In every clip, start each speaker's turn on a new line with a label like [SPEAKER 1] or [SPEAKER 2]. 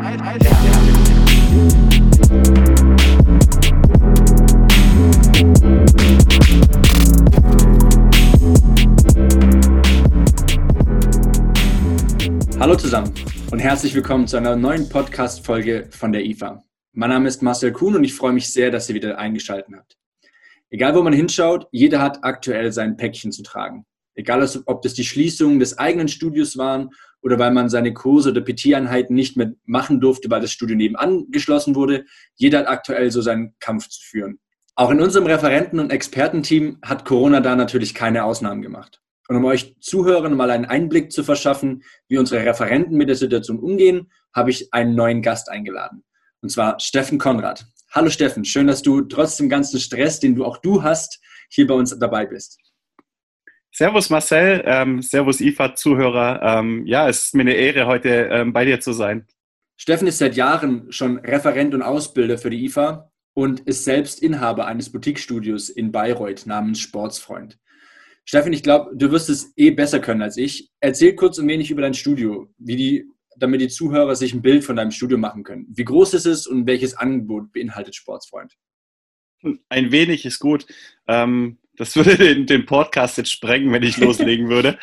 [SPEAKER 1] Hallo zusammen und herzlich willkommen zu einer neuen Podcast-Folge von der IFA. Mein Name ist Marcel Kuhn und ich freue mich sehr, dass ihr wieder eingeschaltet habt. Egal, wo man hinschaut, jeder hat aktuell sein Päckchen zu tragen. Egal, ob das die Schließungen des eigenen Studios waren oder weil man seine Kurse oder PT-Einheiten nicht mehr machen durfte, weil das Studio nebenan geschlossen wurde. Jeder hat aktuell so seinen Kampf zu führen. Auch in unserem Referenten- und Expertenteam hat Corona da natürlich keine Ausnahmen gemacht. Und um euch Zuhörern mal einen Einblick zu verschaffen, wie unsere Referenten mit der Situation umgehen, habe ich einen neuen Gast eingeladen. Und zwar Steffen Konrad. Hallo Steffen, schön, dass du trotz dem ganzen Stress, den du auch du hast, hier bei uns dabei bist.
[SPEAKER 2] Servus Marcel, ähm, Servus IFA-Zuhörer. Ähm, ja, es ist mir eine Ehre, heute ähm, bei dir zu sein.
[SPEAKER 1] Steffen ist seit Jahren schon Referent und Ausbilder für die IFA und ist selbst Inhaber eines Boutique-Studios in Bayreuth namens Sportsfreund. Steffen, ich glaube, du wirst es eh besser können als ich. Erzähl kurz ein wenig über dein Studio, wie die, damit die Zuhörer sich ein Bild von deinem Studio machen können. Wie groß ist es und welches Angebot beinhaltet Sportsfreund?
[SPEAKER 2] Ein wenig ist gut. Ähm, das würde den, den, Podcast jetzt sprengen, wenn ich loslegen würde.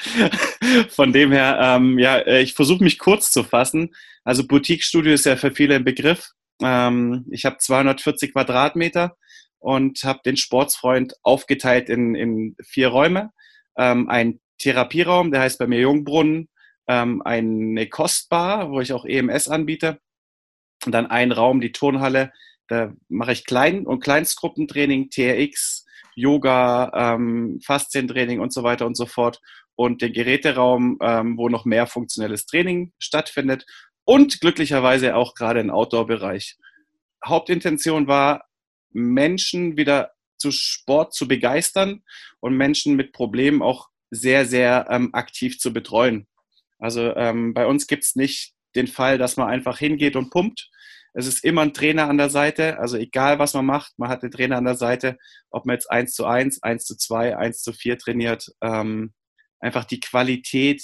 [SPEAKER 2] Von dem her, ähm, ja, äh, ich versuche mich kurz zu fassen. Also Boutique-Studio ist ja für viele ein Begriff. Ähm, ich habe 240 Quadratmeter und habe den Sportsfreund aufgeteilt in, in vier Räume. Ähm, ein Therapieraum, der heißt bei mir Jungbrunnen, ähm, eine Kostbar, wo ich auch EMS anbiete. Und dann ein Raum, die Turnhalle, da mache ich Klein- und Kleinstgruppentraining, TRX, Yoga, ähm, Faszientraining und so weiter und so fort. Und den Geräteraum, ähm, wo noch mehr funktionelles Training stattfindet. Und glücklicherweise auch gerade im Outdoor-Bereich. Hauptintention war, Menschen wieder zu Sport zu begeistern und Menschen mit Problemen auch sehr, sehr ähm, aktiv zu betreuen. Also ähm, bei uns gibt es nicht den Fall, dass man einfach hingeht und pumpt. Es ist immer ein Trainer an der Seite. Also egal, was man macht, man hat den Trainer an der Seite. Ob man jetzt 1 zu 1, 1 zu 2, 1 zu 4 trainiert. Ähm, einfach die Qualität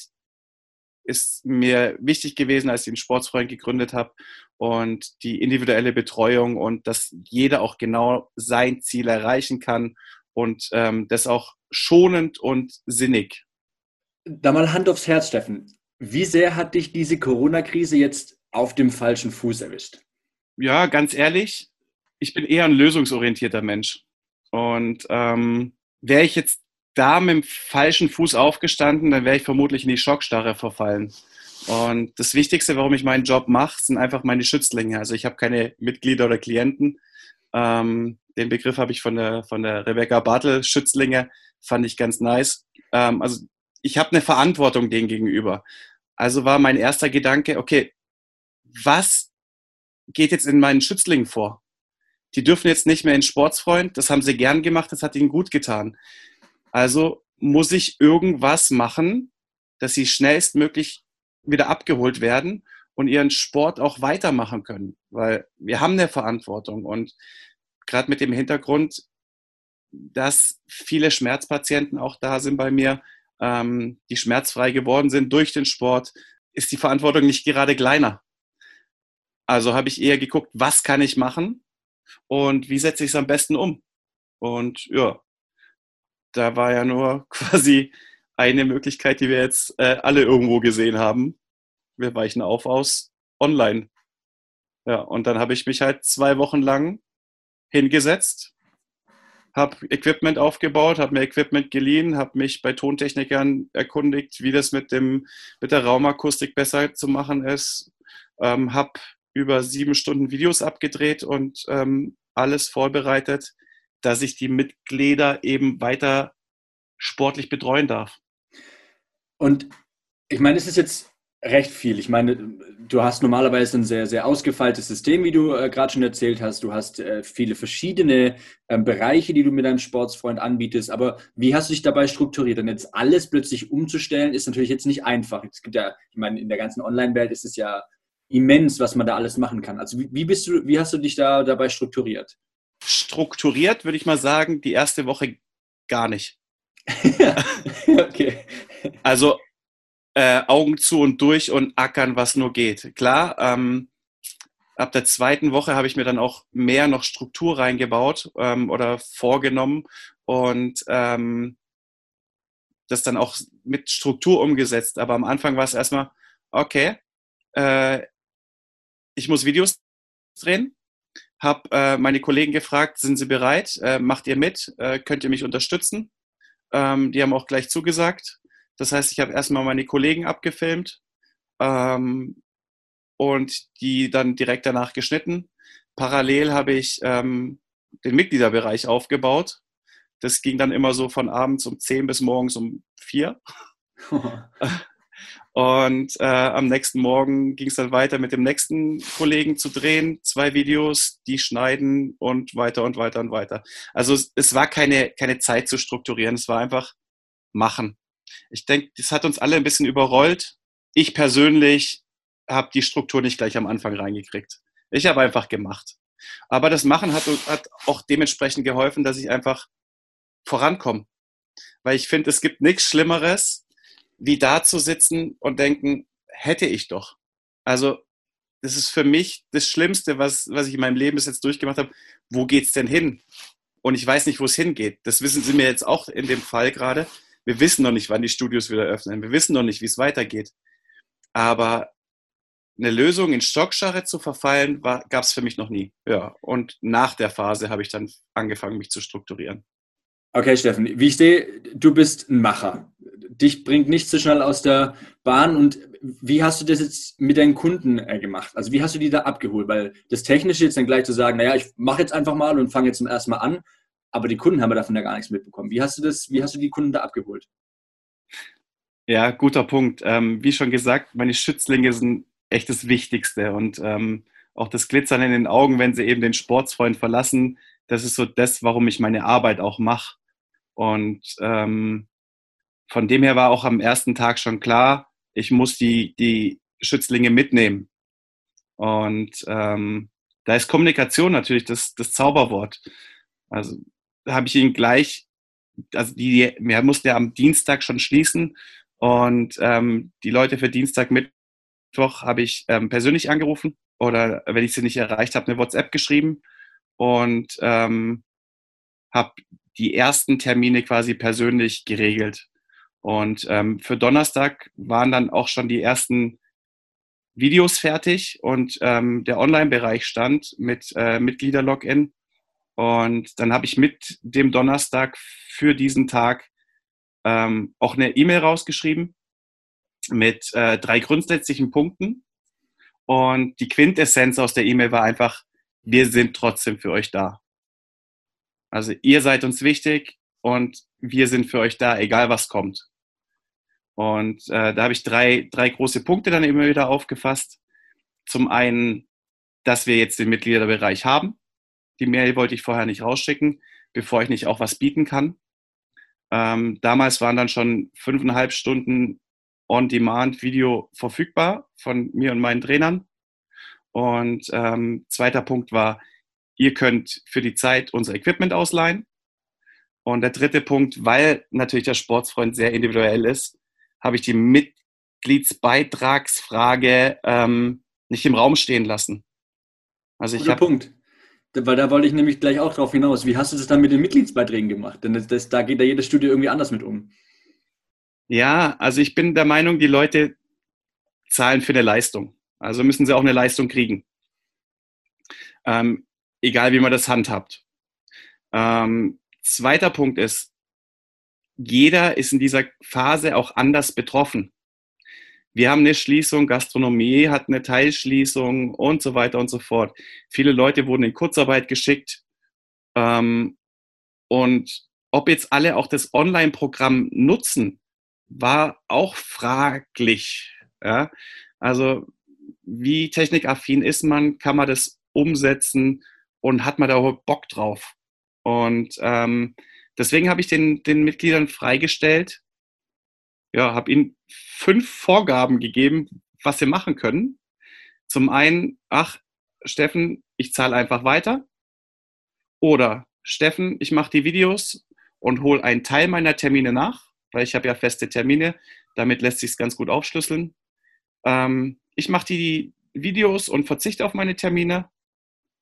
[SPEAKER 2] ist mir wichtig gewesen, als ich den Sportsfreund gegründet habe und die individuelle Betreuung und dass jeder auch genau sein Ziel erreichen kann und ähm, das auch schonend und sinnig.
[SPEAKER 1] Da mal Hand aufs Herz, Steffen. Wie sehr hat dich diese Corona-Krise jetzt auf dem falschen Fuß erwischt?
[SPEAKER 2] Ja, ganz ehrlich, ich bin eher ein lösungsorientierter Mensch. Und ähm, wäre ich jetzt da mit dem falschen Fuß aufgestanden, dann wäre ich vermutlich in die Schockstarre verfallen. Und das Wichtigste, warum ich meinen Job mache, sind einfach meine Schützlinge. Also ich habe keine Mitglieder oder Klienten. Ähm, den Begriff habe ich von der, von der Rebecca Bartel, Schützlinge, fand ich ganz nice. Ähm, also ich habe eine Verantwortung denen gegenüber. Also war mein erster Gedanke, okay, was geht jetzt in meinen Schützlingen vor? Die dürfen jetzt nicht mehr in Sportsfreund, das haben sie gern gemacht, das hat ihnen gut getan. Also muss ich irgendwas machen, dass sie schnellstmöglich wieder abgeholt werden und ihren Sport auch weitermachen können, weil wir haben eine Verantwortung und gerade mit dem Hintergrund, dass viele Schmerzpatienten auch da sind bei mir, ähm, die schmerzfrei geworden sind durch den Sport, ist die Verantwortung nicht gerade kleiner. Also habe ich eher geguckt, was kann ich machen und wie setze ich es am besten um. Und ja, da war ja nur quasi eine Möglichkeit, die wir jetzt äh, alle irgendwo gesehen haben. Wir weichen auf aus online. Ja, und dann habe ich mich halt zwei Wochen lang hingesetzt, habe Equipment aufgebaut, habe mir Equipment geliehen, habe mich bei Tontechnikern erkundigt, wie das mit, dem, mit der Raumakustik besser zu machen ist, ähm, habe über sieben Stunden Videos abgedreht und ähm, alles vorbereitet, dass ich die Mitglieder eben weiter sportlich betreuen darf.
[SPEAKER 1] Und ich meine, es ist jetzt recht viel. Ich meine, du hast normalerweise ein sehr, sehr ausgefeiltes System, wie du äh, gerade schon erzählt hast. Du hast äh, viele verschiedene äh, Bereiche, die du mit deinem Sportsfreund anbietest. Aber wie hast du dich dabei strukturiert? Und jetzt alles plötzlich umzustellen, ist natürlich jetzt nicht einfach. Es gibt ja, ich meine, in der ganzen Online-Welt ist es ja immens, was man da alles machen kann. Also wie, bist du, wie hast du dich da dabei strukturiert?
[SPEAKER 2] Strukturiert würde ich mal sagen, die erste Woche gar nicht. okay. Also äh, Augen zu und durch und ackern, was nur geht. Klar, ähm, ab der zweiten Woche habe ich mir dann auch mehr noch Struktur reingebaut ähm, oder vorgenommen und ähm, das dann auch mit Struktur umgesetzt. Aber am Anfang war es erstmal, okay, äh, ich muss Videos drehen, habe äh, meine Kollegen gefragt, sind sie bereit, äh, macht ihr mit, äh, könnt ihr mich unterstützen? Ähm, die haben auch gleich zugesagt. Das heißt, ich habe erstmal meine Kollegen abgefilmt ähm, und die dann direkt danach geschnitten. Parallel habe ich ähm, den Mitgliederbereich aufgebaut. Das ging dann immer so von abends um 10 bis morgens um 4. Und äh, am nächsten Morgen ging es dann weiter mit dem nächsten Kollegen zu drehen, zwei Videos, die schneiden und weiter und weiter und weiter. Also es, es war keine, keine Zeit zu strukturieren, es war einfach machen. Ich denke, das hat uns alle ein bisschen überrollt. Ich persönlich habe die Struktur nicht gleich am Anfang reingekriegt. Ich habe einfach gemacht. Aber das Machen hat, hat auch dementsprechend geholfen, dass ich einfach vorankomme. Weil ich finde, es gibt nichts Schlimmeres, wie da zu sitzen und denken, hätte ich doch. Also, das ist für mich das Schlimmste, was, was ich in meinem Leben bis jetzt durchgemacht habe. Wo geht's denn hin? Und ich weiß nicht, wo es hingeht. Das wissen Sie mir jetzt auch in dem Fall gerade. Wir wissen noch nicht, wann die Studios wieder öffnen. Wir wissen noch nicht, wie es weitergeht. Aber eine Lösung in Stockstarre zu verfallen, gab es für mich noch nie. Ja, und nach der Phase habe ich dann angefangen, mich zu strukturieren.
[SPEAKER 1] Okay, Steffen, wie ich sehe, du bist ein Macher. Dich bringt nichts so schnell aus der Bahn. Und wie hast du das jetzt mit deinen Kunden äh, gemacht? Also wie hast du die da abgeholt? Weil das Technische jetzt dann gleich zu sagen, naja, ich mache jetzt einfach mal und fange jetzt zum ersten Mal an, aber die Kunden haben davon ja gar nichts mitbekommen. Wie hast du das, wie hast du die Kunden da abgeholt?
[SPEAKER 2] Ja, guter Punkt. Ähm, wie schon gesagt, meine Schützlinge sind echt das Wichtigste und ähm, auch das Glitzern in den Augen, wenn sie eben den Sportsfreund verlassen, das ist so das, warum ich meine Arbeit auch mache. Und ähm, von dem her war auch am ersten Tag schon klar, ich muss die, die Schützlinge mitnehmen. Und ähm, da ist Kommunikation natürlich das, das Zauberwort. Also habe ich ihn gleich, also die, wir mussten ja am Dienstag schon schließen und ähm, die Leute für Dienstag, Mittwoch habe ich ähm, persönlich angerufen oder wenn ich sie nicht erreicht habe, eine WhatsApp geschrieben und ähm, habe die ersten Termine quasi persönlich geregelt. Und ähm, für Donnerstag waren dann auch schon die ersten Videos fertig und ähm, der Online-Bereich stand mit äh, Mitglieder-Login. Und dann habe ich mit dem Donnerstag für diesen Tag ähm, auch eine E-Mail rausgeschrieben mit äh, drei grundsätzlichen Punkten. Und die Quintessenz aus der E-Mail war einfach, wir sind trotzdem für euch da. Also ihr seid uns wichtig und wir sind für euch da, egal was kommt. Und äh, da habe ich drei, drei große Punkte dann immer wieder aufgefasst. Zum einen, dass wir jetzt den Mitgliederbereich haben. Die Mail wollte ich vorher nicht rausschicken, bevor ich nicht auch was bieten kann. Ähm, damals waren dann schon fünfeinhalb Stunden On-Demand-Video verfügbar von mir und meinen Trainern. Und ähm, zweiter Punkt war, ihr könnt für die Zeit unser Equipment ausleihen. Und der dritte Punkt, weil natürlich der Sportsfreund sehr individuell ist, habe ich die Mitgliedsbeitragsfrage ähm, nicht im Raum stehen lassen.
[SPEAKER 1] Also ich habe Punkt. Weil da wollte ich nämlich gleich auch drauf hinaus. Wie hast du das dann mit den Mitgliedsbeiträgen gemacht? Denn das, das, da geht ja jedes Studio irgendwie anders mit um.
[SPEAKER 2] Ja, also ich bin der Meinung, die Leute zahlen für eine Leistung. Also müssen sie auch eine Leistung kriegen. Ähm, egal wie man das handhabt. Ähm, zweiter Punkt ist, jeder ist in dieser Phase auch anders betroffen. Wir haben eine Schließung, Gastronomie hat eine Teilschließung und so weiter und so fort. Viele Leute wurden in Kurzarbeit geschickt. Ähm, und ob jetzt alle auch das Online-Programm nutzen, war auch fraglich. Ja? Also wie technikaffin ist man? Kann man das umsetzen? Und hat man da Bock drauf? Und ähm, deswegen habe ich den, den Mitgliedern freigestellt, ja, habe ihnen fünf Vorgaben gegeben, was sie machen können. Zum einen, ach, Steffen, ich zahle einfach weiter. Oder Steffen, ich mache die Videos und hole einen Teil meiner Termine nach, weil ich habe ja feste Termine. Damit lässt sich es ganz gut aufschlüsseln. Ähm, ich mache die, Videos und verzichte auf meine Termine.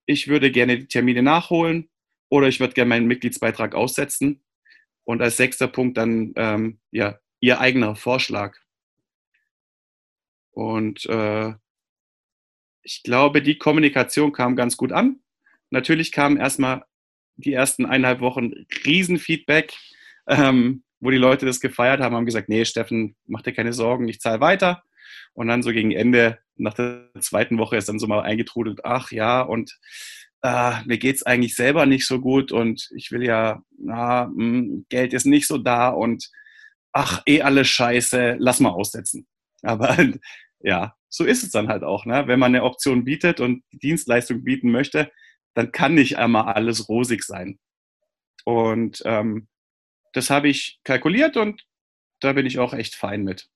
[SPEAKER 2] Ich würde gerne die Termine nachholen oder ich würde gerne meinen Mitgliedsbeitrag aussetzen. Und als sechster Punkt dann ähm, ja, Ihr eigener Vorschlag. Und äh, ich glaube, die Kommunikation kam ganz gut an. Natürlich kam erstmal die ersten eineinhalb Wochen Riesenfeedback, ähm, wo die Leute das gefeiert haben, haben gesagt, nee, Steffen, mach dir keine Sorgen, ich zahle weiter. Und dann so gegen Ende, nach der zweiten Woche ist dann so mal eingetrudelt, ach ja, und äh, mir es eigentlich selber nicht so gut und ich will ja, na, mh, hm, Geld ist nicht so da und ach, eh alles scheiße, lass mal aussetzen. Aber ja, so ist es dann halt auch. Ne? Wenn man eine Option bietet und die Dienstleistung bieten möchte, dann kann nicht einmal alles rosig sein. Und ähm, das habe ich kalkuliert und da bin ich auch echt fein mit.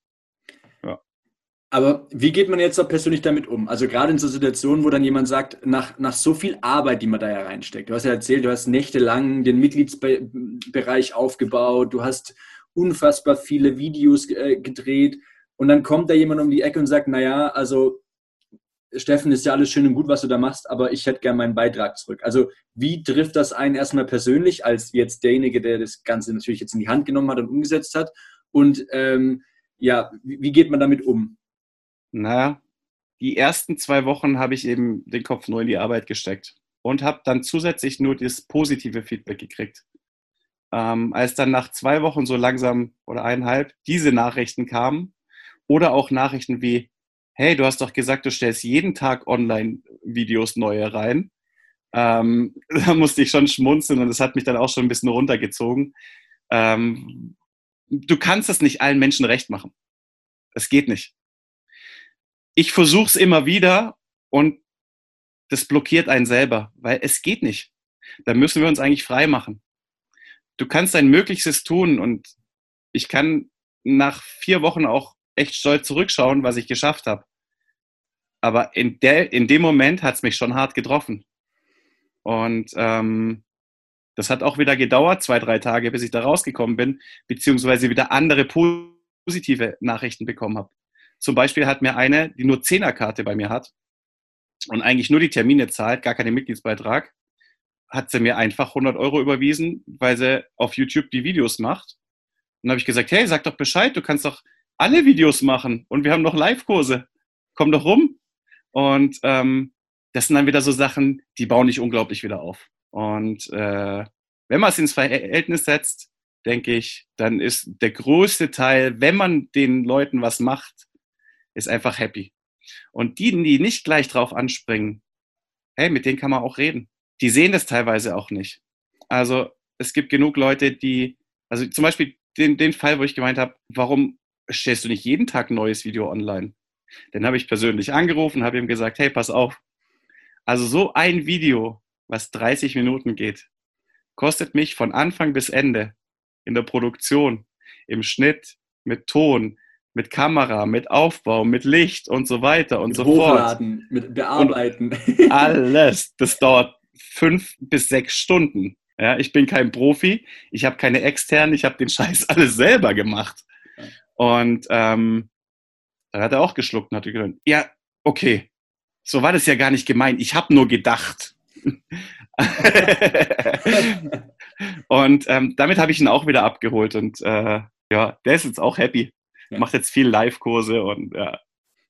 [SPEAKER 1] Aber wie geht man jetzt auch persönlich damit um? Also gerade in so Situationen, wo dann jemand sagt, nach, nach so viel Arbeit, die man da ja reinsteckt. Du hast ja erzählt, du hast nächtelang den Mitgliedsbereich aufgebaut, du hast unfassbar viele Videos äh, gedreht und dann kommt da jemand um die Ecke und sagt, naja, also Steffen, ist ja alles schön und gut, was du da machst, aber ich hätte gerne meinen Beitrag zurück. Also wie trifft das einen erstmal persönlich, als jetzt derjenige, der das Ganze natürlich jetzt in die Hand genommen hat und umgesetzt hat? Und ähm, ja, wie geht man damit um?
[SPEAKER 2] Naja, die ersten zwei Wochen habe ich eben den Kopf nur in die Arbeit gesteckt und habe dann zusätzlich nur das positive Feedback gekriegt. Ähm, als dann nach zwei Wochen so langsam oder eineinhalb diese Nachrichten kamen oder auch Nachrichten wie, hey, du hast doch gesagt, du stellst jeden Tag Online-Videos neue rein. Ähm, da musste ich schon schmunzeln und das hat mich dann auch schon ein bisschen runtergezogen. Ähm, du kannst das nicht allen Menschen recht machen. Es geht nicht. Ich versuche es immer wieder und das blockiert einen selber, weil es geht nicht. Da müssen wir uns eigentlich frei machen. Du kannst dein Möglichstes tun und ich kann nach vier Wochen auch echt stolz zurückschauen, was ich geschafft habe. Aber in, der, in dem Moment hat es mich schon hart getroffen. Und ähm, das hat auch wieder gedauert, zwei, drei Tage, bis ich da rausgekommen bin, beziehungsweise wieder andere positive Nachrichten bekommen habe. Zum Beispiel hat mir eine, die nur Zehnerkarte bei mir hat und eigentlich nur die Termine zahlt, gar keinen Mitgliedsbeitrag, hat sie mir einfach 100 Euro überwiesen, weil sie auf YouTube die Videos macht. Und habe ich gesagt, hey, sag doch Bescheid, du kannst doch alle Videos machen und wir haben noch Live-Kurse. Komm doch rum. Und ähm, das sind dann wieder so Sachen, die bauen dich unglaublich wieder auf. Und äh, wenn man es ins Verhältnis setzt, denke ich, dann ist der größte Teil, wenn man den Leuten was macht, ist einfach happy. Und die, die nicht gleich drauf anspringen, hey, mit denen kann man auch reden. Die sehen das teilweise auch nicht. Also es gibt genug Leute, die, also zum Beispiel den, den Fall, wo ich gemeint habe, warum stellst du nicht jeden Tag ein neues Video online? Den habe ich persönlich angerufen, habe ihm gesagt, hey, pass auf. Also so ein Video, was 30 Minuten geht, kostet mich von Anfang bis Ende in der Produktion, im Schnitt, mit Ton, mit Kamera, mit Aufbau, mit Licht und so weiter und
[SPEAKER 1] mit
[SPEAKER 2] so
[SPEAKER 1] Hochladen, fort. Mit Bearbeiten.
[SPEAKER 2] Und alles. Das dauert fünf bis sechs Stunden. Ja, ich bin kein Profi, ich habe keine externen, ich habe den Scheiß alles selber gemacht. Und ähm, dann hat er auch geschluckt und hat gesagt, ja, okay, so war das ja gar nicht gemeint. Ich habe nur gedacht. und ähm, damit habe ich ihn auch wieder abgeholt und äh, ja, der ist jetzt auch happy. Macht jetzt viel Live-Kurse und ja.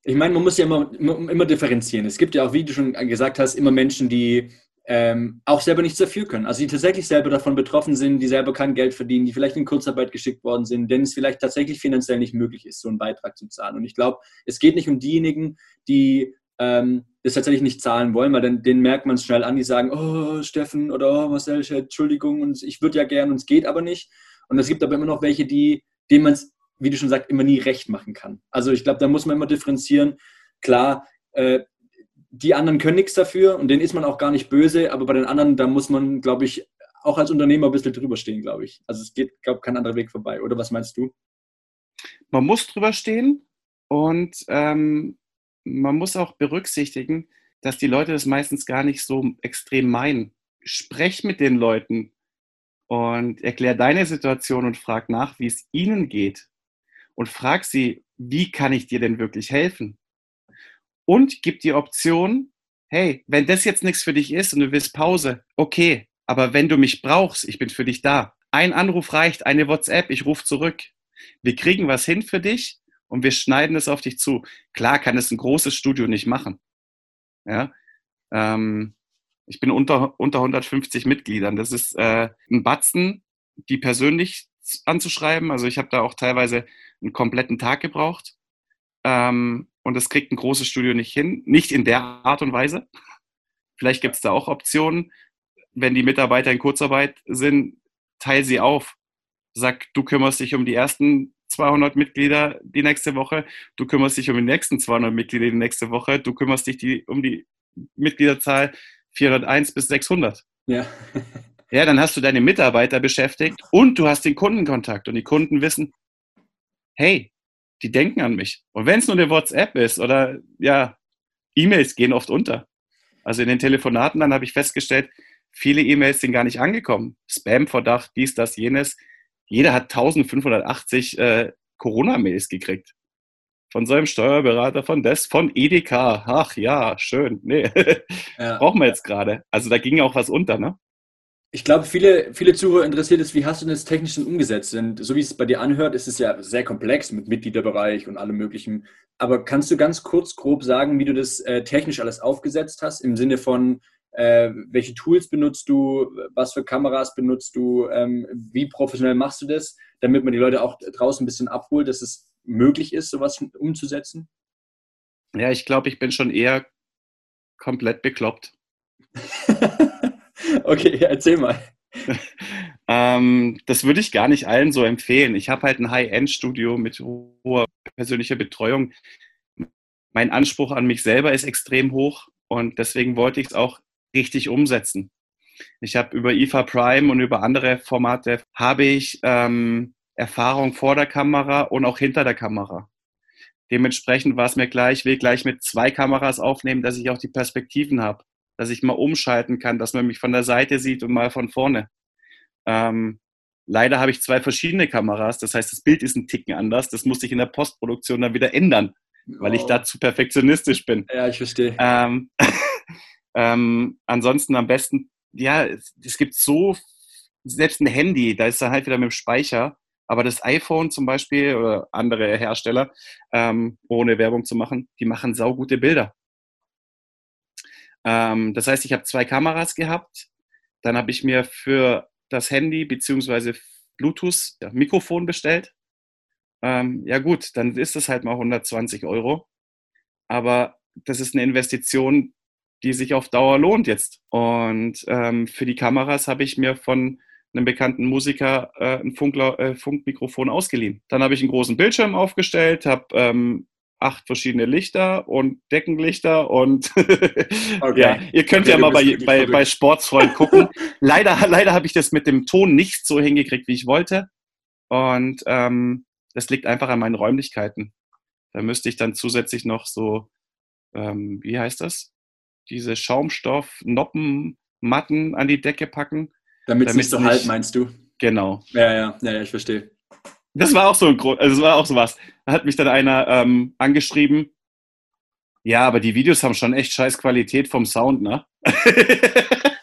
[SPEAKER 1] Ich meine, man muss ja immer, immer differenzieren. Es gibt ja auch, wie du schon gesagt hast, immer Menschen, die ähm, auch selber nichts dafür können. Also die tatsächlich selber davon betroffen sind, die selber kein Geld verdienen, die vielleicht in Kurzarbeit geschickt worden sind, denen es vielleicht tatsächlich finanziell nicht möglich ist, so einen Beitrag zu zahlen. Und ich glaube, es geht nicht um diejenigen, die ähm, das tatsächlich nicht zahlen wollen, weil dann denen merkt man es schnell an, die sagen, oh Steffen oder oh Marcel, Entschuldigung, und ich würde ja gern und es geht aber nicht. Und es gibt aber immer noch welche, die, denen man es, wie du schon sagst, immer nie recht machen kann. Also ich glaube, da muss man immer differenzieren. Klar, äh, die anderen können nichts dafür und denen ist man auch gar nicht böse, aber bei den anderen, da muss man, glaube ich, auch als Unternehmer ein bisschen drüber stehen, glaube ich. Also es geht, glaube ich, kein anderer Weg vorbei. Oder was meinst du?
[SPEAKER 2] Man muss drüber stehen und ähm, man muss auch berücksichtigen, dass die Leute das meistens gar nicht so extrem meinen. Sprech mit den Leuten und erklär deine Situation und frag nach, wie es ihnen geht. Und frag sie, wie kann ich dir denn wirklich helfen? und gibt die Option, hey, wenn das jetzt nichts für dich ist und du willst Pause, okay, aber wenn du mich brauchst, ich bin für dich da. Ein Anruf reicht, eine WhatsApp, ich rufe zurück. Wir kriegen was hin für dich und wir schneiden es auf dich zu. Klar kann es ein großes Studio nicht machen. Ja, ähm, ich bin unter, unter 150 Mitgliedern. Das ist äh, ein Batzen, die persönlich anzuschreiben. Also ich habe da auch teilweise einen kompletten Tag gebraucht. Ähm, und das kriegt ein großes Studio nicht hin. Nicht in der Art und Weise. Vielleicht gibt es da auch Optionen. Wenn die Mitarbeiter in Kurzarbeit sind, teil sie auf. Sag, du kümmerst dich um die ersten 200 Mitglieder die nächste Woche, du kümmerst dich um die nächsten 200 Mitglieder die nächste Woche, du kümmerst dich die, um die Mitgliederzahl 401 bis 600.
[SPEAKER 1] Ja.
[SPEAKER 2] Ja, dann hast du deine Mitarbeiter beschäftigt und du hast den Kundenkontakt und die Kunden wissen, hey, die denken an mich. Und wenn es nur eine WhatsApp ist oder ja, E-Mails gehen oft unter. Also in den Telefonaten dann habe ich festgestellt, viele E-Mails sind gar nicht angekommen. Spam-Verdacht, dies, das, jenes. Jeder hat 1580 äh, Corona-Mails gekriegt. Von seinem Steuerberater, von des, von Edeka. Ach ja, schön. Nee, ja. brauchen wir jetzt gerade. Also da ging auch was unter, ne?
[SPEAKER 1] Ich glaube, viele, viele Zuhörer interessiert ist, wie hast du das technisch denn umgesetzt? Denn so wie es bei dir anhört, ist es ja sehr komplex mit Mitgliederbereich und allem Möglichen. Aber kannst du ganz kurz, grob sagen, wie du das äh, technisch alles aufgesetzt hast? Im Sinne von, äh, welche Tools benutzt du, was für Kameras benutzt du, ähm, wie professionell machst du das, damit man die Leute auch draußen ein bisschen abholt, dass es möglich ist, sowas umzusetzen?
[SPEAKER 2] Ja, ich glaube, ich bin schon eher komplett bekloppt.
[SPEAKER 1] okay, erzähl mal.
[SPEAKER 2] ähm, das würde ich gar nicht allen so empfehlen. Ich habe halt ein High-End-Studio mit hoher persönlicher Betreuung. Mein Anspruch an mich selber ist extrem hoch und deswegen wollte ich es auch richtig umsetzen. Ich habe über IFA Prime und über andere Formate habe ich ähm, Erfahrung vor der Kamera und auch hinter der Kamera. Dementsprechend war es mir gleich, ich will gleich mit zwei Kameras aufnehmen, dass ich auch die Perspektiven habe, dass ich mal umschalten kann, dass man mich von der Seite sieht und mal von vorne. Ähm, leider habe ich zwei verschiedene Kameras, das heißt, das Bild ist ein Ticken anders. Das muss ich in der Postproduktion dann wieder ändern, weil oh. ich da zu perfektionistisch bin.
[SPEAKER 1] Ja, ich verstehe.
[SPEAKER 2] Ähm, Ähm, ansonsten am besten, ja, es, es, gibt so, selbst ein Handy, da ist er halt wieder mit dem Speicher, aber das iPhone zum Beispiel oder andere Hersteller, ähm, ohne Werbung zu machen, die machen saugute Bilder. Ähm, das heißt, ich habe zwei Kameras gehabt, dann habe ich mir für das Handy beziehungsweise Bluetooth ja, Mikrofon bestellt. Ähm, ja gut, dann ist das halt mal 120 Euro. Aber das ist eine Investition, die sich auf Dauer lohnt jetzt. Und ähm, für die Kameras habe ich mir von einem bekannten Musiker äh, ein Funkler, äh, Funkmikrofon ausgeliehen. Dann habe ich einen großen Bildschirm aufgestellt, habe ähm, acht verschiedene Lichter und Deckenlichter und okay. ja, ihr könnt okay, ja mal bei, bei, bei Sportsfreund gucken. leider leider habe ich das mit dem Ton nicht so hingekriegt, wie ich wollte. Und ähm, das liegt einfach an meinen Räumlichkeiten. Da müsste ich dann zusätzlich noch so, ähm, wie heißt das? diese Schaumstoff-Noppenmatten an die Decke packen.
[SPEAKER 1] Damit es nicht so halt, meinst du?
[SPEAKER 2] Genau.
[SPEAKER 1] Ja, ja, ja, ich verstehe.
[SPEAKER 2] Das war auch so ein Grund, also das war auch sowas. Da hat mich dann einer ähm, angeschrieben, ja, aber die Videos haben schon echt scheiß Qualität vom Sound, ne?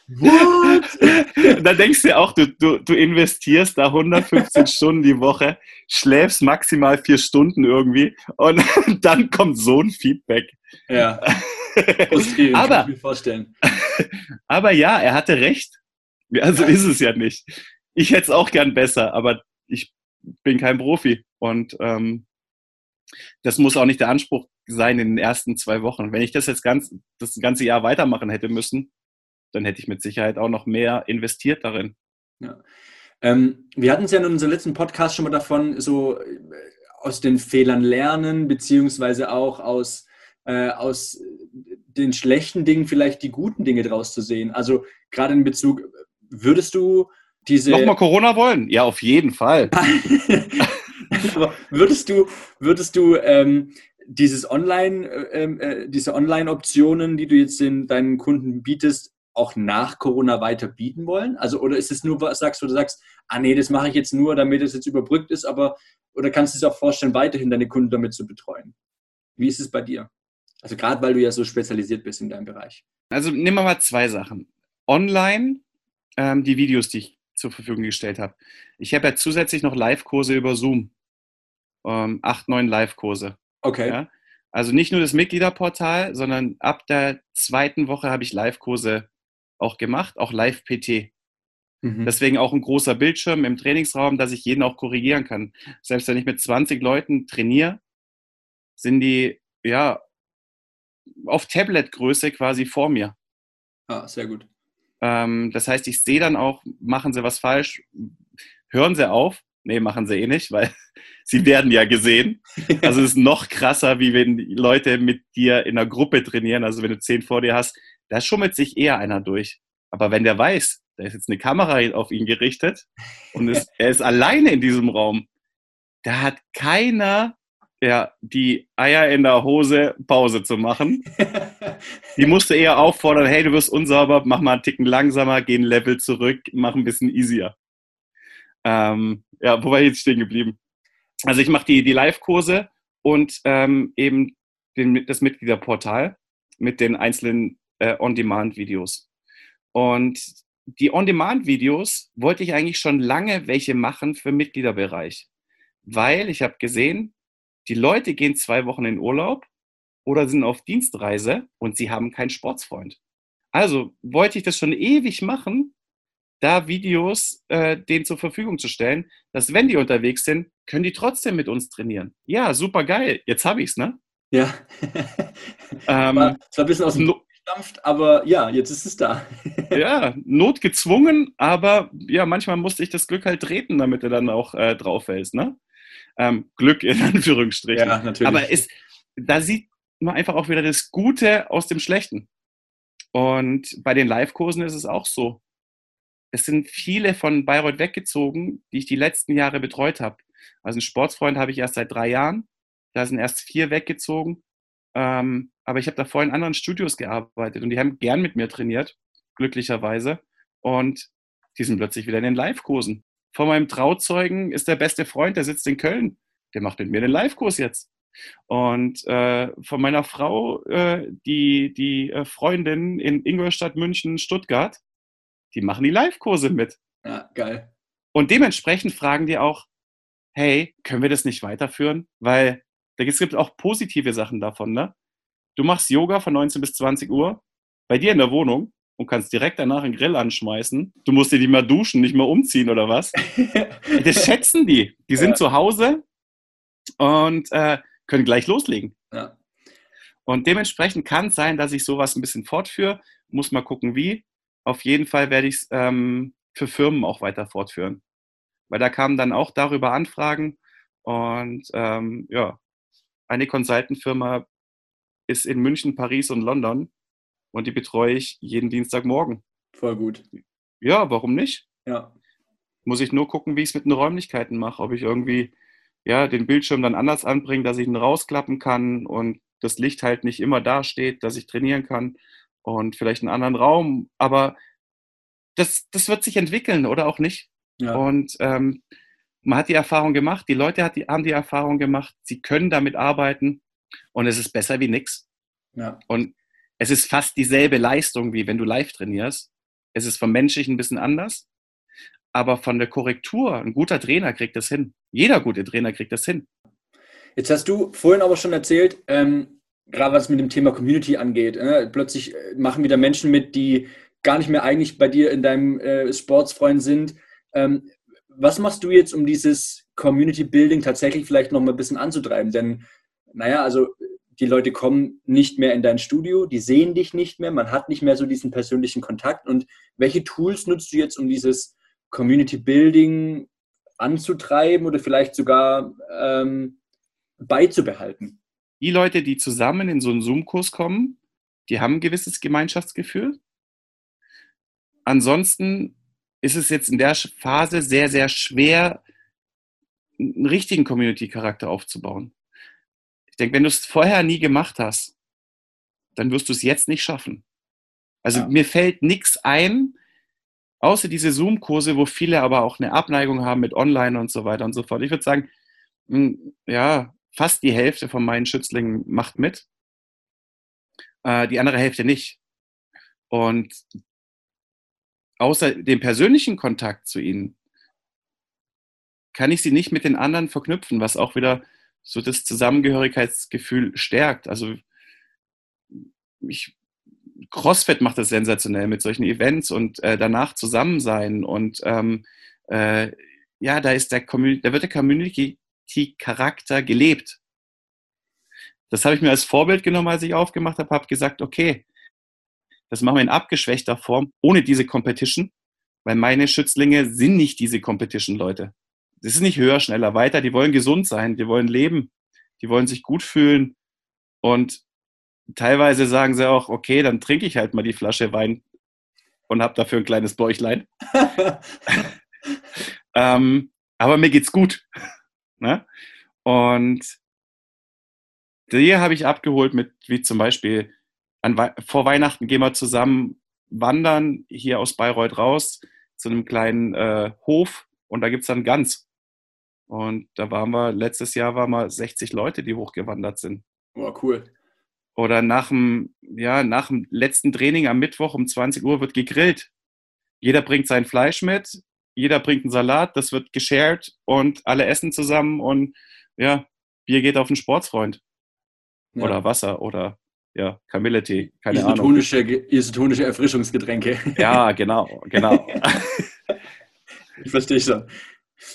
[SPEAKER 2] What? da denkst du auch, du, du, du investierst da 115 Stunden die Woche, schläfst maximal vier Stunden irgendwie und dann kommt so ein Feedback.
[SPEAKER 1] Ja.
[SPEAKER 2] aber, kann ich mir vorstellen. aber ja, er hatte recht. Also ja. ist es ja nicht. Ich hätte es auch gern besser, aber ich bin kein Profi. Und ähm, das muss auch nicht der Anspruch sein in den ersten zwei Wochen. Wenn ich das jetzt ganz, das ganze Jahr weitermachen hätte müssen, dann hätte ich mit Sicherheit auch noch mehr investiert darin.
[SPEAKER 1] Ja. Ähm, wir hatten es ja in unserem letzten Podcast schon mal davon, so äh, aus den Fehlern lernen, beziehungsweise auch aus äh, aus den schlechten Dingen vielleicht die guten Dinge draus zu sehen. Also gerade in Bezug, würdest du diese.
[SPEAKER 2] Nochmal Corona wollen? Ja, auf jeden Fall.
[SPEAKER 1] Aber würdest du, würdest du ähm, dieses Online, äh, äh, diese Online-Optionen, die du jetzt in deinen Kunden bietest, auch nach Corona weiter bieten wollen? Also, oder ist es nur, was sagst du, du sagst, ah nee, das mache ich jetzt nur, damit es jetzt überbrückt ist, aber oder kannst du es auch vorstellen, weiterhin deine Kunden damit zu betreuen? Wie ist es bei dir? Also gerade weil du ja so spezialisiert bist in deinem Bereich.
[SPEAKER 2] Also nehmen wir mal zwei Sachen. Online ähm, die Videos, die ich zur Verfügung gestellt habe. Ich habe ja zusätzlich noch Live-Kurse über Zoom. Ähm, acht, neun Live-Kurse.
[SPEAKER 1] Okay.
[SPEAKER 2] Ja? Also nicht nur das Mitgliederportal, sondern ab der zweiten Woche habe ich Live-Kurse auch gemacht, auch Live-PT. Mhm. Deswegen auch ein großer Bildschirm im Trainingsraum, dass ich jeden auch korrigieren kann. Selbst wenn ich mit 20 Leuten trainiere, sind die ja auf Tablet-Größe quasi vor mir.
[SPEAKER 1] Ah, sehr gut.
[SPEAKER 2] Ähm, das heißt, ich sehe dann auch, machen sie was falsch, hören sie auf. Nee, machen sie eh nicht, weil sie werden ja gesehen. Also es ist noch krasser, wie wenn die Leute mit dir in einer Gruppe trainieren. Also wenn du zehn vor dir hast, da schummelt sich eher einer durch. Aber wenn der weiß, da ist jetzt eine Kamera auf ihn gerichtet und ist, er ist alleine in diesem Raum, da hat keiner ja, die Eier in der Hose Pause zu machen. Die musste eher auffordern, hey, du wirst unsauber, mach mal einen Ticken langsamer, geh ein Level zurück, mach ein bisschen easier. Ähm, ja, wo war ich jetzt stehen geblieben? Also ich mache die, die Live-Kurse und ähm, eben den, das Mitgliederportal mit den einzelnen äh, On-Demand-Videos. Und die On-Demand-Videos wollte ich eigentlich schon lange welche machen für Mitgliederbereich. Weil ich habe gesehen, die Leute gehen zwei Wochen in Urlaub oder sind auf Dienstreise und sie haben keinen Sportsfreund. Also wollte ich das schon ewig machen, da Videos äh, denen zur Verfügung zu stellen, dass wenn die unterwegs sind, können die trotzdem mit uns trainieren. Ja, super geil. Jetzt habe ich es, ne?
[SPEAKER 1] Ja. ähm, war, es war ein bisschen aus dem no gestampft, aber ja, jetzt ist es da.
[SPEAKER 2] ja, notgezwungen, aber ja, manchmal musste ich das Glück halt treten, damit du dann auch äh, drauf fällst, ne? Ähm, Glück in Anführungsstrichen. Ja, natürlich. Aber es, da sieht man einfach auch wieder das Gute aus dem Schlechten. Und bei den Live-Kursen ist es auch so. Es sind viele von Bayreuth weggezogen, die ich die letzten Jahre betreut habe. Also einen Sportsfreund habe ich erst seit drei Jahren. Da sind erst vier weggezogen. Ähm, aber ich habe davor in anderen Studios gearbeitet und die haben gern mit mir trainiert, glücklicherweise. Und die sind plötzlich wieder in den Live-Kursen. Von meinem Trauzeugen ist der beste Freund, der sitzt in Köln. Der macht mit mir den Live-Kurs jetzt. Und äh, von meiner Frau, äh, die, die äh, Freundin in Ingolstadt, München, Stuttgart, die machen die Live-Kurse mit.
[SPEAKER 1] Ja, geil.
[SPEAKER 2] Und dementsprechend fragen die auch, hey, können wir das nicht weiterführen? Weil da gibt es auch positive Sachen davon, ne? Du machst Yoga von 19 bis 20 Uhr bei dir in der Wohnung und kannst direkt danach einen Grill anschmeißen. Du musst dir nicht mal duschen, nicht mal umziehen oder was. das schätzen die. Die sind ja. zu Hause und äh, können gleich loslegen. Ja. Und dementsprechend kann es sein, dass ich sowas ein bisschen fortführe. Muss mal gucken, wie. Auf jeden Fall werde ich es ähm, für Firmen auch weiter fortführen. Weil da kamen dann auch darüber Anfragen. Und ähm, ja, eine Consultant-Firma ist in München, Paris und London. Und die betreue ich jeden Dienstagmorgen.
[SPEAKER 1] Voll gut.
[SPEAKER 2] Ja, warum nicht?
[SPEAKER 1] Ja.
[SPEAKER 2] Muss ich nur gucken, wie ich es mit den Räumlichkeiten mache. Ob ich irgendwie ja, den Bildschirm dann anders anbringe, dass ich ihn rausklappen kann und das Licht halt nicht immer da steht, dass ich trainieren kann und vielleicht einen anderen Raum. Aber das, das wird sich entwickeln oder auch nicht. Ja. Und ähm, man hat die Erfahrung gemacht, die Leute hat die, haben die Erfahrung gemacht, sie können damit arbeiten und es ist besser wie nichts. Ja. Und es ist fast dieselbe Leistung, wie wenn du live trainierst. Es ist vom Menschlichen ein bisschen anders, aber von der Korrektur, ein guter Trainer kriegt das hin. Jeder gute Trainer kriegt das hin.
[SPEAKER 1] Jetzt hast du vorhin aber schon erzählt, ähm, gerade was mit dem Thema Community angeht, äh, plötzlich machen wieder Menschen mit, die gar nicht mehr eigentlich bei dir in deinem äh, Sportsfreund sind. Ähm, was machst du jetzt, um dieses Community Building tatsächlich vielleicht noch mal ein bisschen anzutreiben? Denn, naja, also die Leute kommen nicht mehr in dein Studio, die sehen dich nicht mehr, man hat nicht mehr so diesen persönlichen Kontakt. Und welche Tools nutzt du jetzt, um dieses Community Building anzutreiben oder vielleicht sogar ähm, beizubehalten?
[SPEAKER 2] Die Leute, die zusammen in so einen Zoom-Kurs kommen, die haben ein gewisses Gemeinschaftsgefühl. Ansonsten ist es jetzt in der Phase sehr, sehr schwer, einen richtigen Community-Charakter aufzubauen. Ich denke, wenn du es vorher nie gemacht hast, dann wirst du es jetzt nicht schaffen. Also ja. mir fällt nichts ein, außer diese Zoom-Kurse, wo viele aber auch eine Abneigung haben mit Online und so weiter und so fort. Ich würde sagen, hm, ja, fast die Hälfte von meinen Schützlingen macht mit. äh, die andere Hälfte nicht. Und außer dem persönlichen Kontakt zu ihnen kann ich sie nicht mit den anderen verknüpfen, was auch wieder so das Zusammengehörigkeitsgefühl stärkt. Also ich, CrossFit macht das sensationell mit solchen Events und äh, danach zusammen sein und ähm, äh, ja, da ist der da wird der Community-Charakter gelebt. Das habe ich mir als Vorbild genommen, als ich aufgemacht habe, habe gesagt, okay, das machen wir in abgeschwächter Form, ohne diese Competition, weil meine Schützlinge sind nicht diese Competition-Leute. Das ist nicht höher, schneller, weiter. Die wollen gesund sein, die wollen leben, die wollen sich gut fühlen. Und teilweise sagen sie auch, okay, dann trinke ich halt mal die Flasche Wein und habe dafür ein kleines Bäuchlein. ähm, aber mir geht's gut. ne? Und die habe ich abgeholt mit, wie zum Beispiel, an, vor Weihnachten gehen wir zusammen wandern, hier aus Bayreuth raus, zu einem kleinen äh, Hof und da gibt es dann Gans. Und da waren wir, letztes Jahr waren wir 60 Leute, die hochgewandert sind.
[SPEAKER 1] Oh, cool.
[SPEAKER 2] Oder nach dem, ja, nach dem letzten Training am Mittwoch um 20 Uhr wird gegrillt. Jeder bringt sein Fleisch mit, jeder bringt einen Salat, das wird geshared und alle essen zusammen und ja, Bier geht auf den Sportsfreund. Ja. Oder Wasser oder ja, Kamilletee,
[SPEAKER 1] keine isotonische, Ahnung. Isotonische Erfrischungsgetränke.
[SPEAKER 2] Ja, genau, genau.
[SPEAKER 1] ich verstehe schon.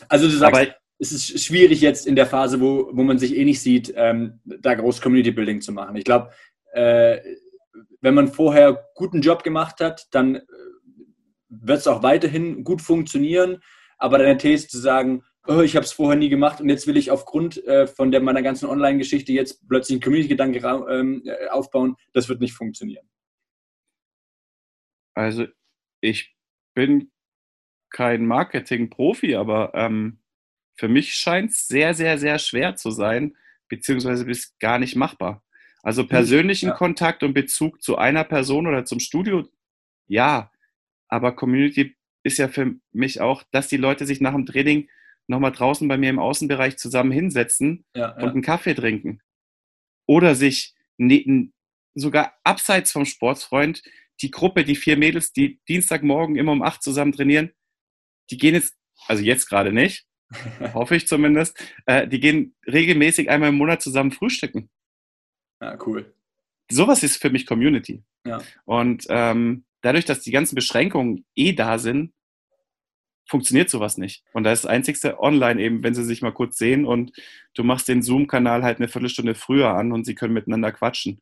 [SPEAKER 1] Also du sagst, Aber, es ist schwierig jetzt in der Phase, wo, wo man sich eh nicht sieht, ähm, da groß Community Building zu machen. Ich glaube, äh, wenn man vorher guten Job gemacht hat, dann äh, wird es auch weiterhin gut funktionieren. Aber deine These zu sagen, oh, ich habe es vorher nie gemacht und jetzt will ich aufgrund äh, von der, meiner ganzen Online-Geschichte jetzt plötzlich einen Community-Gedanke ähm, äh, aufbauen, das wird nicht funktionieren.
[SPEAKER 2] Also ich bin kein Marketing-Profi, aber ähm, für mich scheint es sehr, sehr, sehr schwer zu sein, beziehungsweise bis gar nicht machbar. Also hm, persönlichen ja. Kontakt und Bezug zu einer Person oder zum Studio, ja, aber Community ist ja für mich auch, dass die Leute sich nach dem Training nochmal draußen bei mir im Außenbereich zusammen hinsetzen ja, und einen Kaffee trinken. Oder sich ne, sogar abseits vom Sportsfreund die Gruppe, die vier Mädels, die Dienstagmorgen immer um acht zusammen trainieren, die gehen jetzt, also jetzt gerade nicht, hoffe ich zumindest, äh, die gehen regelmäßig einmal im Monat zusammen frühstücken.
[SPEAKER 1] Ja, cool.
[SPEAKER 2] Sowas ist für mich Community. Ja. Und ähm, dadurch, dass die ganzen Beschränkungen eh da sind, funktioniert sowas nicht. Und da ist das Einzigste online eben, wenn sie sich mal kurz sehen und du machst den Zoom-Kanal halt eine Viertelstunde früher an und sie können miteinander quatschen.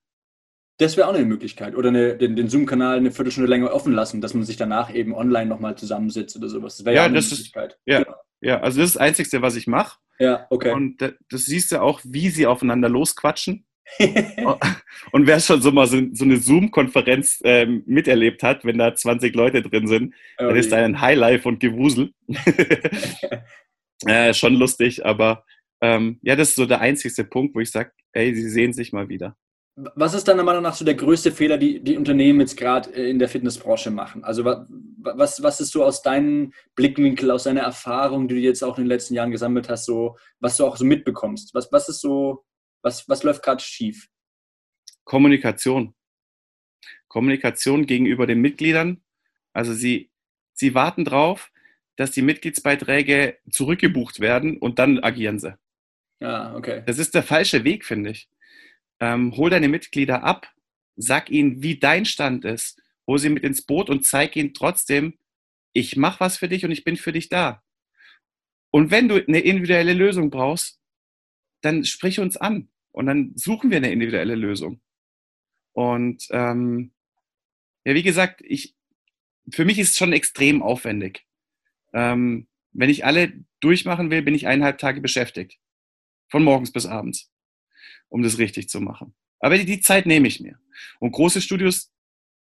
[SPEAKER 1] Das wäre auch eine Möglichkeit. Oder eine, den, den Zoom-Kanal eine Viertelstunde länger offen lassen, dass man sich danach eben online nochmal zusammensetzt oder sowas.
[SPEAKER 2] Das wäre ja, ja, eine das Möglichkeit. Ist, ja, genau. Ja, also das ist das Einzige, was ich mache.
[SPEAKER 1] Ja, okay.
[SPEAKER 2] Und das, das siehst du auch, wie sie aufeinander losquatschen. und wer schon so mal so, so eine Zoom-Konferenz äh, miterlebt hat, wenn da 20 Leute drin sind, oh, dann ist da ein Highlife und Gewusel. äh, schon lustig, aber ähm, ja, das ist so der einzigste Punkt, wo ich sage, ey, sie sehen sich mal wieder.
[SPEAKER 1] Was ist deiner Meinung nach so der größte Fehler, die die Unternehmen jetzt gerade äh, in der Fitnessbranche machen? Also was, was ist so aus deinem Blickwinkel, aus deiner Erfahrung, die du jetzt auch in den letzten Jahren gesammelt hast, so was du auch so mitbekommst? Was, was ist so was, was läuft gerade schief?
[SPEAKER 2] Kommunikation. Kommunikation gegenüber den Mitgliedern. Also sie, sie warten drauf, dass die Mitgliedsbeiträge zurückgebucht werden und dann agieren sie.
[SPEAKER 1] Ja, okay.
[SPEAKER 2] Das ist der falsche Weg, finde ich. Ähm, hol deine Mitglieder ab, sag ihnen, wie dein Stand ist, hol sie mit ins Boot und zeig ihnen trotzdem, ich mache was für dich und ich bin für dich da. Und wenn du eine individuelle Lösung brauchst, dann sprich uns an. Und dann suchen wir eine individuelle Lösung. Und ähm, ja, wie gesagt, ich, für mich ist es schon extrem aufwendig. Ähm, wenn ich alle durchmachen will, bin ich eineinhalb Tage beschäftigt. Von morgens bis abends, um das richtig zu machen. Aber die, die Zeit nehme ich mir. Und große Studios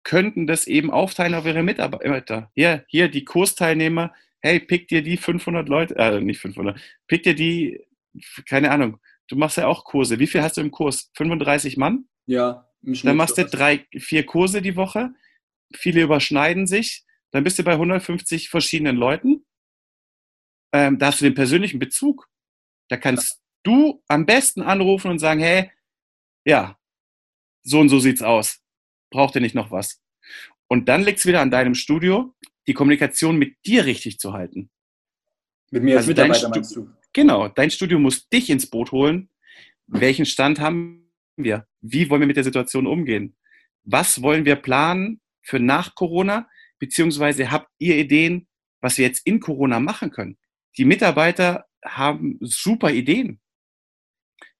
[SPEAKER 2] könnten das eben aufteilen auf ihre Mitarbeiter. Hier, hier die Kursteilnehmer, hey, pick dir die 500 Leute, äh, nicht 500, pick dir die, keine Ahnung, du machst ja auch Kurse. Wie viel hast du im Kurs? 35 Mann?
[SPEAKER 1] Ja.
[SPEAKER 2] Dann machst du drei, vier Kurse die Woche. Viele überschneiden sich. Dann bist du bei 150 verschiedenen Leuten. Ähm, da hast du den persönlichen Bezug. Da kannst. Du am besten anrufen und sagen, hey, ja, so und so sieht's aus. braucht ihr nicht noch was? Und dann liegt es wieder an deinem Studio, die Kommunikation mit dir richtig zu halten.
[SPEAKER 1] Mit mir als also Mitarbeiter meinst du?
[SPEAKER 2] Genau, dein Studio muss dich ins Boot holen. Welchen Stand haben wir? Wie wollen wir mit der Situation umgehen? Was wollen wir planen für nach Corona? Beziehungsweise habt ihr Ideen, was wir jetzt in Corona machen können? Die Mitarbeiter haben super Ideen.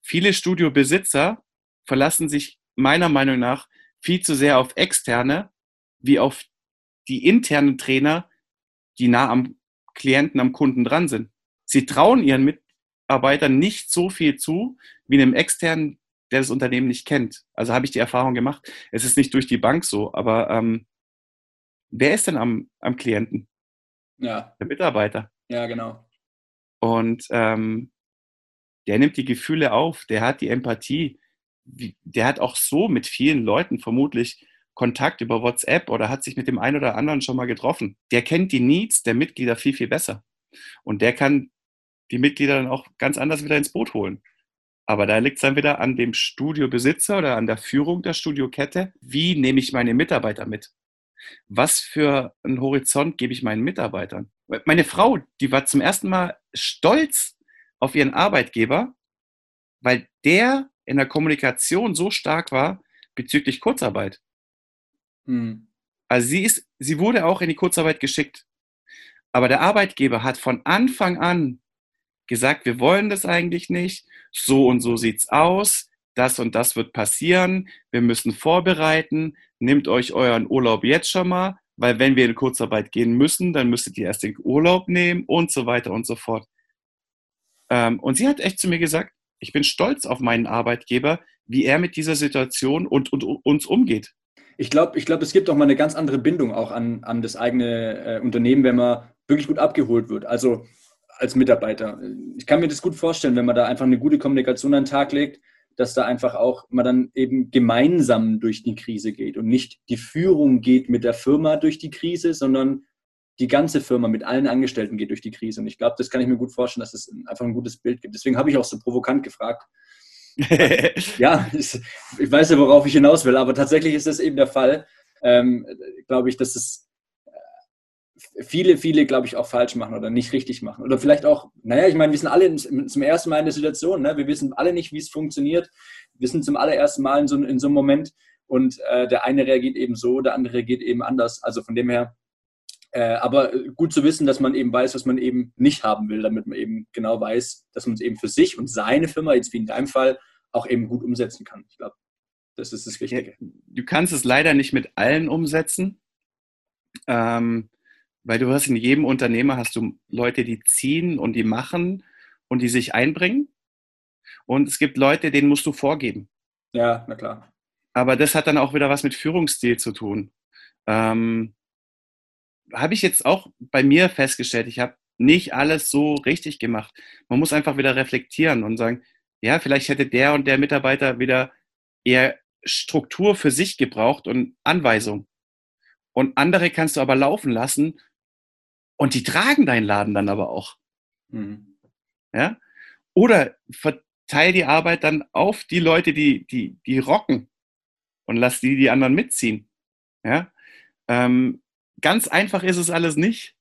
[SPEAKER 2] Viele Studiobesitzer verlassen sich meiner Meinung nach viel zu sehr auf externe wie auf die internen Trainer, die nah am Klienten, am Kunden dran sind. Sie trauen ihren Mitarbeitern nicht so viel zu wie einem externen, der das Unternehmen nicht kennt. Also habe ich die Erfahrung gemacht. Es ist nicht durch die Bank so, aber ähm, wer ist denn am, am Klienten?
[SPEAKER 1] Ja.
[SPEAKER 2] Der Mitarbeiter.
[SPEAKER 1] Ja, genau.
[SPEAKER 2] Und ähm, der nimmt die Gefühle auf, der hat die Empathie, der hat auch so mit vielen Leuten vermutlich Kontakt über WhatsApp oder hat sich mit dem einen oder anderen schon mal getroffen. Der kennt die Needs der Mitglieder viel, viel besser. Und der kann die Mitglieder dann auch ganz anders wieder ins Boot holen. Aber da liegt es dann wieder an dem Studiobesitzer oder an der Führung der Studiokette. Wie nehme ich meine Mitarbeiter mit? Was für einen Horizont gebe ich meinen Mitarbeitern? Meine Frau, die war zum ersten Mal stolz auf ihren Arbeitgeber, weil der in der Kommunikation so stark war bezüglich Kurzarbeit. Mhm. Also sie ist, sie wurde auch in die Kurzarbeit geschickt. Aber der Arbeitgeber hat von Anfang an gesagt, wir wollen das eigentlich nicht. So und so sieht's aus. Das und das wird passieren. Wir müssen vorbereiten. Nehmt euch euren Urlaub jetzt schon mal, weil wenn wir in Kurzarbeit gehen müssen, dann müsstet ihr erst den Urlaub nehmen und so weiter und so fort. Ähm, und sie hat echt zu mir gesagt, ich bin stolz auf meinen Arbeitgeber, wie er mit dieser Situation und, und, und uns umgeht.
[SPEAKER 1] Ich glaube, ich glaub, es gibt auch mal eine ganz andere Bindung auch an, an das eigene äh, Unternehmen, wenn man wirklich gut abgeholt wird. Also als Mitarbeiter. Ich kann mir das gut vorstellen, wenn man da einfach eine gute Kommunikation an den Tag legt, dass da einfach auch man dann eben gemeinsam durch die Krise geht und nicht die Führung geht mit der Firma durch die Krise, sondern die ganze Firma mit allen Angestellten geht durch die Krise. Und ich glaube, das kann ich mir gut vorstellen, dass es einfach ein gutes Bild gibt. Deswegen habe ich auch so provokant gefragt. ja, ich, ich, weiß ja, worauf ich hinaus will, aber tatsächlich ist das eben der Fall. Ähm, glaube ich, dass es äh, viele, viele, glaube ich, auch falsch machen oder nicht richtig machen. Oder vielleicht auch, naja, ich meine, wir sind alle zum ersten Mal in der Situation. Ne? Wir wissen alle nicht, wie es funktioniert. Wir sind zum allerersten Mal in so, in so einem Moment und äh, der eine reagiert eben so, der andere reagiert eben anders. Also von dem her, äh, aber gut zu wissen, dass man eben weiß, was man eben nicht haben will, damit man eben genau weiß, dass man es eben für sich und seine Firma, jetzt wie in deinem Fall, auch eben gut umsetzen kann. Ich glaube, das ist das Wichtige.
[SPEAKER 2] Du kannst es leider nicht mit allen umsetzen, ähm, weil du hast in jedem Unternehmer hast du Leute, die ziehen und die machen und die sich einbringen. Und es gibt Leute, denen musst du vorgeben.
[SPEAKER 1] Ja, na klar.
[SPEAKER 2] Aber das hat dann auch wieder was mit Führungsstil zu tun. Ähm, habe ich jetzt auch bei mir festgestellt, ich habe nicht alles so richtig gemacht. Man muss einfach wieder reflektieren und sagen, ja, vielleicht hätte der und der Mitarbeiter wieder eher Struktur für sich gebraucht und Anweisung. Und andere kannst du aber laufen lassen und die tragen deinen Laden dann aber auch. Mhm. Ja? Oder verteil die Arbeit dann auf die Leute, die, die, die rocken und lass die die anderen mitziehen. Ja? Ähm, ganz einfach ist es alles nicht,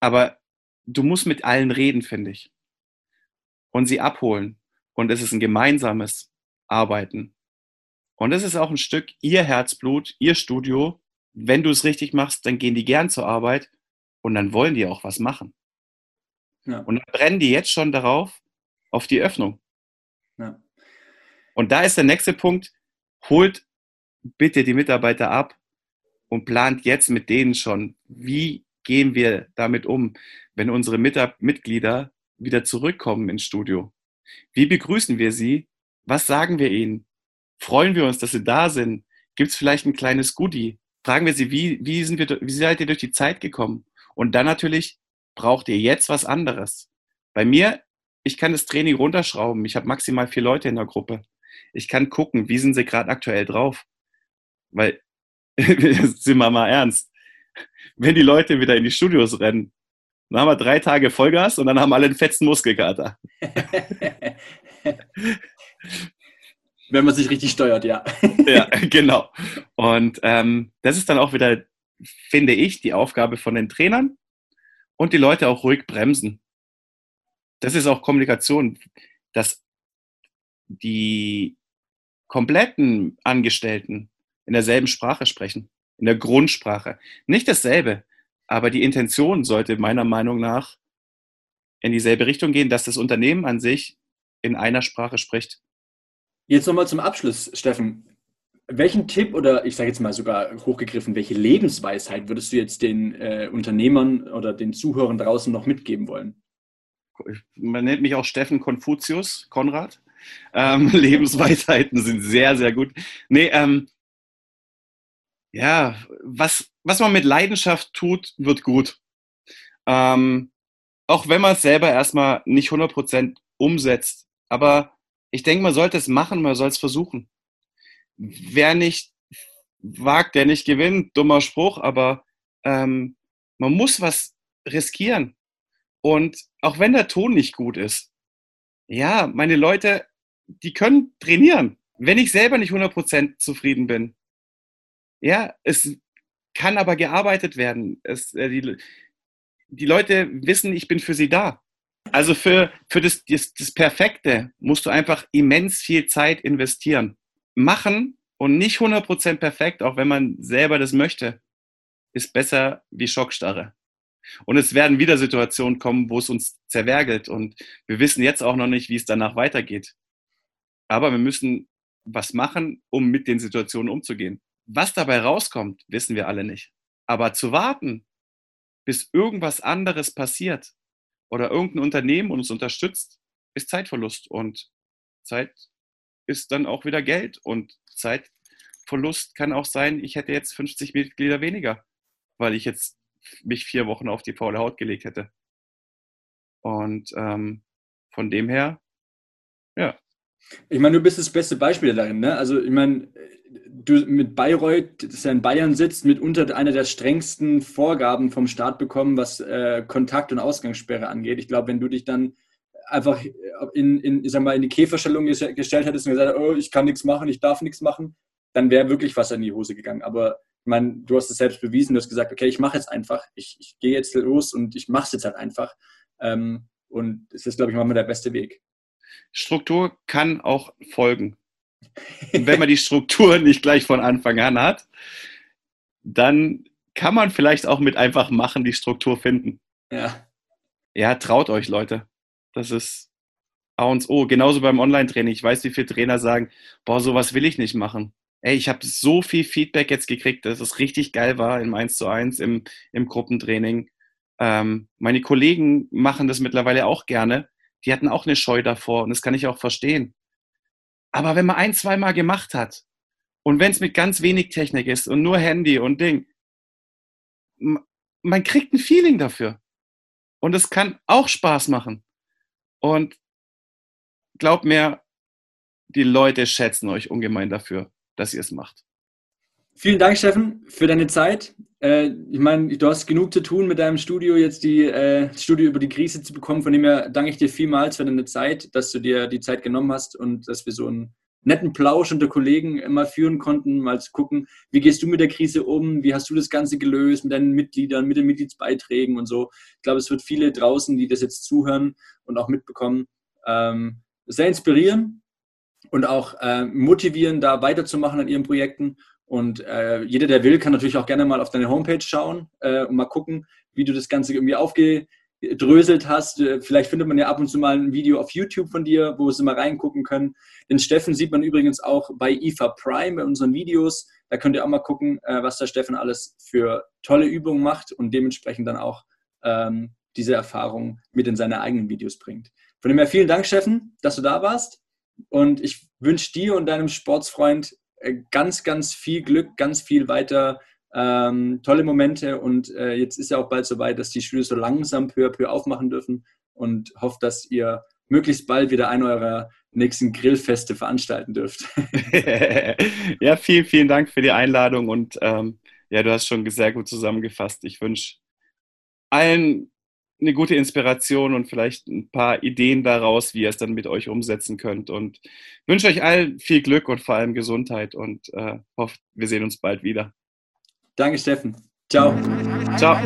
[SPEAKER 2] aber du musst mit allen reden, finde ich. Und sie abholen. Und es ist ein gemeinsames Arbeiten. Und es ist auch ein Stück ihr Herzblut, ihr Studio. Wenn du es richtig machst, dann gehen die gern zur Arbeit und dann wollen die auch was machen. Ja. Und dann brennen die jetzt schon darauf, auf die Öffnung. Ja. Und da ist der nächste Punkt, holt bitte die Mitarbeiter ab und plant jetzt mit denen schon, wie gehen wir damit um, wenn unsere Mitglieder wieder zurückkommen ins Studio. Wie begrüßen wir sie? Was sagen wir ihnen? Freuen wir uns, dass sie da sind? Gibt es vielleicht ein kleines Goodie? Fragen wir sie, wie, wie, sind wir, wie seid ihr durch die Zeit gekommen? Und dann natürlich, braucht ihr jetzt was anderes? Bei mir, ich kann das Training runterschrauben. Ich habe maximal vier Leute in der Gruppe. Ich kann gucken, wie sind sie gerade aktuell drauf. Weil, sind wir mal ernst, wenn die Leute wieder in die Studios rennen, dann haben wir drei Tage Vollgas und dann haben alle einen fetzen Muskelkater.
[SPEAKER 1] Wenn man sich richtig steuert, ja.
[SPEAKER 2] ja, genau. Und ähm, das ist dann auch wieder, finde ich, die Aufgabe von den Trainern und die Leute auch ruhig bremsen. Das ist auch Kommunikation, dass die kompletten Angestellten in derselben Sprache sprechen, in der Grundsprache. Nicht dasselbe, aber die Intention sollte meiner Meinung nach in dieselbe Richtung gehen, dass das Unternehmen an sich in einer Sprache spricht.
[SPEAKER 1] Jetzt nochmal zum Abschluss, Steffen. Welchen Tipp oder ich sage jetzt mal sogar hochgegriffen, welche Lebensweisheit würdest du jetzt den äh, Unternehmern oder den Zuhörern draußen noch mitgeben wollen?
[SPEAKER 2] Man nennt mich auch Steffen Konfuzius, Konrad. Ähm, Lebensweisheiten sind sehr, sehr gut. Nee, ähm, ja, was, was man mit Leidenschaft tut, wird gut. Ähm, auch wenn man es selber erstmal nicht 100% umsetzt. Aber ich denke, man sollte es machen, man soll es versuchen. Wer nicht wagt, der nicht gewinnt, dummer Spruch, aber ähm, man muss was riskieren. Und auch wenn der Ton nicht gut ist, ja, meine Leute, die können trainieren. Wenn ich selber nicht 100% zufrieden bin, ja, es kann aber gearbeitet werden. Es, äh, die, die Leute wissen, ich bin für sie da. Also für, für das, das, das Perfekte musst du einfach immens viel Zeit investieren. Machen und nicht 100% perfekt, auch wenn man selber das möchte, ist besser wie Schockstarre. Und es werden wieder Situationen kommen, wo es uns zerwergelt. Und wir wissen jetzt auch noch nicht, wie es danach weitergeht. Aber wir müssen was machen, um mit den Situationen umzugehen. Was dabei rauskommt, wissen wir alle nicht. Aber zu warten, bis irgendwas anderes passiert oder irgendein Unternehmen uns unterstützt, ist Zeitverlust. Und Zeit ist dann auch wieder Geld. Und Zeitverlust kann auch sein, ich hätte jetzt 50 Mitglieder weniger, weil ich jetzt mich vier Wochen auf die faule Haut gelegt hätte. Und ähm, von dem her, ja.
[SPEAKER 1] Ich meine, du bist das beste Beispiel darin. Ne? Also, ich meine, du mit Bayreuth, das ja in Bayern sitzt, mitunter einer der strengsten Vorgaben vom Staat bekommen, was äh, Kontakt- und Ausgangssperre angeht. Ich glaube, wenn du dich dann einfach in, in, ich sag mal, in die Käferstellung gestellt hättest und gesagt, oh, ich kann nichts machen, ich darf nichts machen, dann wäre wirklich was in die Hose gegangen. Aber ich meine, du hast es selbst bewiesen, du hast gesagt, okay, ich mache jetzt einfach, ich, ich gehe jetzt los und ich mache es jetzt halt einfach. Ähm, und es ist, glaube ich, manchmal der beste Weg.
[SPEAKER 2] Struktur kann auch folgen. Und wenn man die Struktur nicht gleich von Anfang an hat, dann kann man vielleicht auch mit einfach machen die Struktur finden.
[SPEAKER 1] Ja.
[SPEAKER 2] Ja, traut euch, Leute. Das ist A und O. Genauso beim Online-Training. Ich weiß, wie viele Trainer sagen, boah, sowas will ich nicht machen. Ey, ich habe so viel Feedback jetzt gekriegt, dass es richtig geil war im 1 zu 1, im, im Gruppentraining. Ähm, meine Kollegen machen das mittlerweile auch gerne. Die hatten auch eine Scheu davor und das kann ich auch verstehen. Aber wenn man ein, zweimal gemacht hat und wenn es mit ganz wenig Technik ist und nur Handy und Ding, man kriegt ein Feeling dafür. Und es kann auch Spaß machen. Und glaubt mir, die Leute schätzen euch ungemein dafür, dass ihr es macht.
[SPEAKER 1] Vielen Dank, Steffen, für deine Zeit. Äh, ich meine, du hast genug zu tun mit deinem Studio, jetzt die äh, Studio über die Krise zu bekommen. Von dem her danke ich dir vielmals für deine Zeit, dass du dir die Zeit genommen hast und dass wir so einen netten Plausch unter Kollegen immer führen konnten, mal zu gucken, wie gehst du mit der Krise um, wie hast du das Ganze gelöst mit deinen Mitgliedern, mit den Mitgliedsbeiträgen und so. Ich glaube, es wird viele draußen, die das jetzt zuhören und auch mitbekommen, ähm, sehr inspirieren und auch äh, motivieren, da weiterzumachen an ihren Projekten und äh, jeder, der will, kann natürlich auch gerne mal auf deine Homepage schauen äh, und mal gucken, wie du das Ganze irgendwie aufgedröselt hast. Äh, vielleicht findet man ja ab und zu mal ein Video auf YouTube von dir, wo sie mal reingucken können. Den Steffen sieht man übrigens auch bei IFA Prime bei unseren Videos. Da könnt ihr auch mal gucken, äh, was der Steffen alles für tolle Übungen macht und dementsprechend dann auch ähm, diese Erfahrung mit in seine eigenen Videos bringt. Von dem her vielen Dank, Steffen, dass du da warst. Und ich wünsche dir und deinem Sportsfreund ganz, ganz viel Glück, ganz viel weiter ähm, tolle Momente und äh, jetzt ist ja auch bald soweit, dass die Studios so langsam peu à peu aufmachen dürfen und hoffe, dass ihr möglichst bald wieder eine eurer nächsten Grillfeste veranstalten dürft.
[SPEAKER 2] ja, vielen, vielen Dank für die Einladung und ähm, ja, du hast schon sehr gut zusammengefasst. Ich wünsche allen eine gute Inspiration und vielleicht ein paar Ideen daraus, wie ihr es dann mit euch umsetzen könnt. Und wünsche euch allen viel Glück und vor allem Gesundheit und äh, hoffe, wir sehen uns bald wieder.
[SPEAKER 1] Danke, Steffen. Ciao.
[SPEAKER 2] Ciao.